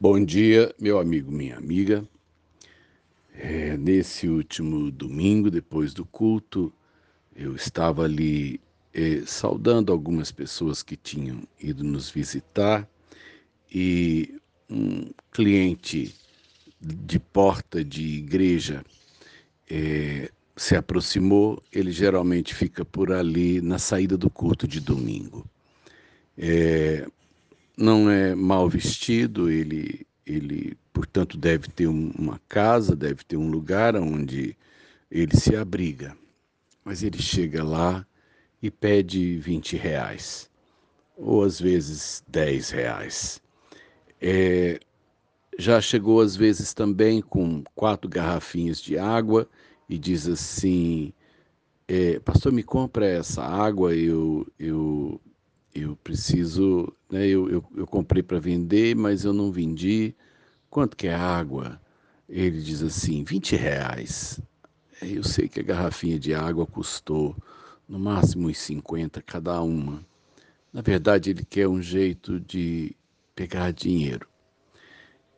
Bom dia, meu amigo, minha amiga. É, nesse último domingo, depois do culto, eu estava ali é, saudando algumas pessoas que tinham ido nos visitar e um cliente de porta de igreja é, se aproximou. Ele geralmente fica por ali na saída do culto de domingo. É, não é mal vestido, ele, ele portanto, deve ter uma casa, deve ter um lugar onde ele se abriga. Mas ele chega lá e pede 20 reais, ou às vezes 10 reais. É, já chegou às vezes também com quatro garrafinhas de água e diz assim: é, Pastor, me compra essa água, eu, eu eu preciso, né, eu, eu, eu comprei para vender, mas eu não vendi. Quanto que é água? Ele diz assim, 20 reais. Eu sei que a garrafinha de água custou no máximo uns 50 cada uma. Na verdade, ele quer um jeito de pegar dinheiro.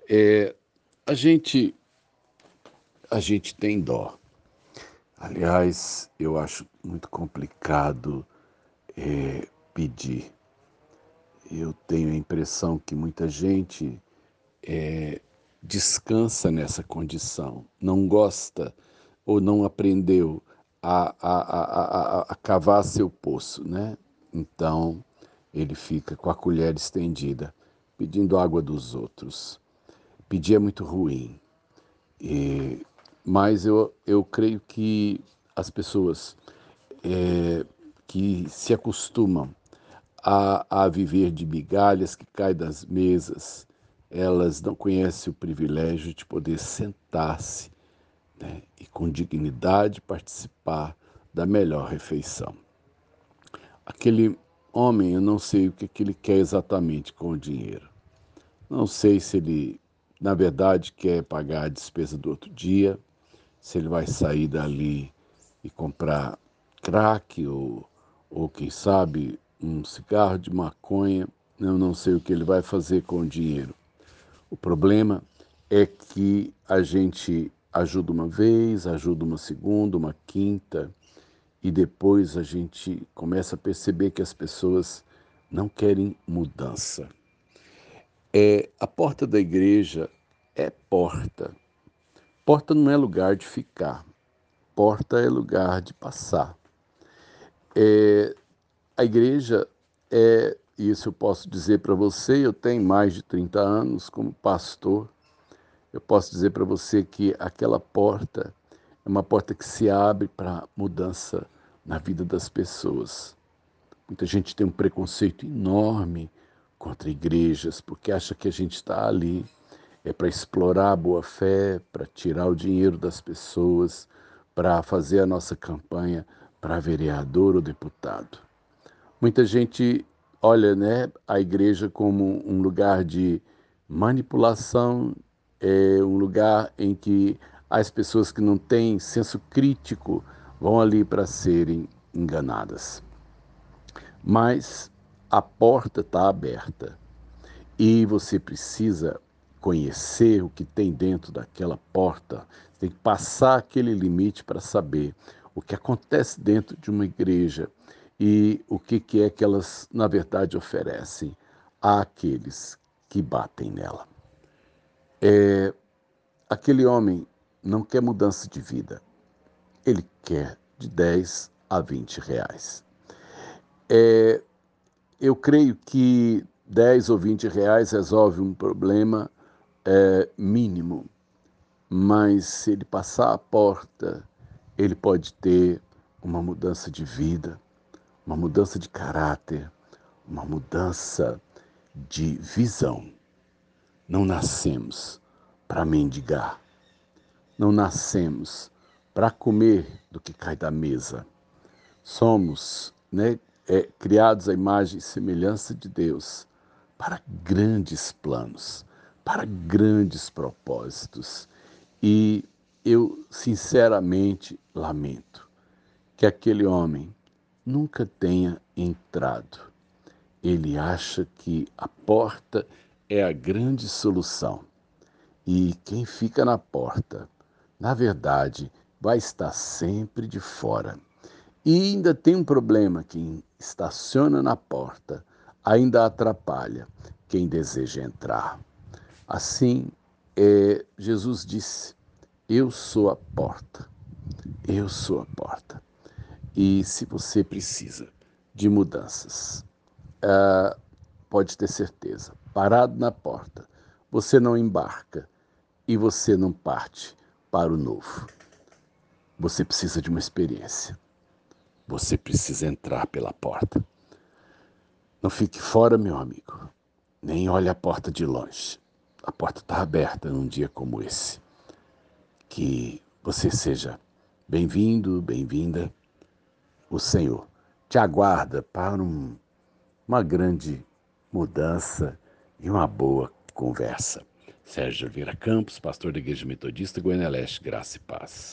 É, a gente a gente tem dó. Aliás, eu acho muito complicado é, pedir. Eu tenho a impressão que muita gente é, descansa nessa condição, não gosta ou não aprendeu a, a, a, a, cavar seu poço, né? Então ele fica com a colher estendida, pedindo água dos outros. Pedir é muito ruim, e, mas eu, eu creio que as pessoas é, que se acostumam a, a viver de migalhas que caem das mesas, elas não conhecem o privilégio de poder sentar-se né, e com dignidade participar da melhor refeição. Aquele homem, eu não sei o que, que ele quer exatamente com o dinheiro. Não sei se ele, na verdade, quer pagar a despesa do outro dia, se ele vai sair dali e comprar crack ou, ou quem sabe, um cigarro de maconha, eu não sei o que ele vai fazer com o dinheiro. O problema é que a gente ajuda uma vez, ajuda uma segunda, uma quinta, e depois a gente começa a perceber que as pessoas não querem mudança. É, a porta da igreja é porta. Porta não é lugar de ficar, porta é lugar de passar. É, a igreja é, isso eu posso dizer para você, eu tenho mais de 30 anos como pastor. Eu posso dizer para você que aquela porta é uma porta que se abre para mudança na vida das pessoas. Muita gente tem um preconceito enorme contra igrejas, porque acha que a gente está ali é para explorar a boa fé, para tirar o dinheiro das pessoas, para fazer a nossa campanha para vereador ou deputado. Muita gente olha né, a igreja como um lugar de manipulação, é um lugar em que as pessoas que não têm senso crítico vão ali para serem enganadas. Mas a porta está aberta e você precisa conhecer o que tem dentro daquela porta. Você tem que passar aquele limite para saber o que acontece dentro de uma igreja e o que, que é que elas, na verdade, oferecem àqueles que batem nela. É, aquele homem não quer mudança de vida, ele quer de 10 a 20 reais. É, eu creio que 10 ou 20 reais resolve um problema é, mínimo, mas se ele passar a porta, ele pode ter uma mudança de vida uma mudança de caráter, uma mudança de visão. Não nascemos para mendigar, não nascemos para comer do que cai da mesa. Somos né, é, criados à imagem e semelhança de Deus para grandes planos, para grandes propósitos. E eu sinceramente lamento que aquele homem nunca tenha entrado. Ele acha que a porta é a grande solução. E quem fica na porta, na verdade, vai estar sempre de fora. E ainda tem um problema: quem estaciona na porta ainda atrapalha quem deseja entrar. Assim, é, Jesus disse: Eu sou a porta. Eu sou a porta. E se você precisa de mudanças, uh, pode ter certeza, parado na porta, você não embarca e você não parte para o novo. Você precisa de uma experiência. Você precisa entrar pela porta. Não fique fora, meu amigo. Nem olhe a porta de longe. A porta está aberta num dia como esse. Que você seja bem-vindo, bem-vinda. O Senhor te aguarda para um, uma grande mudança e uma boa conversa. Sérgio Oliveira Campos, pastor da Igreja Metodista Goiânia Leste, Graça e Paz.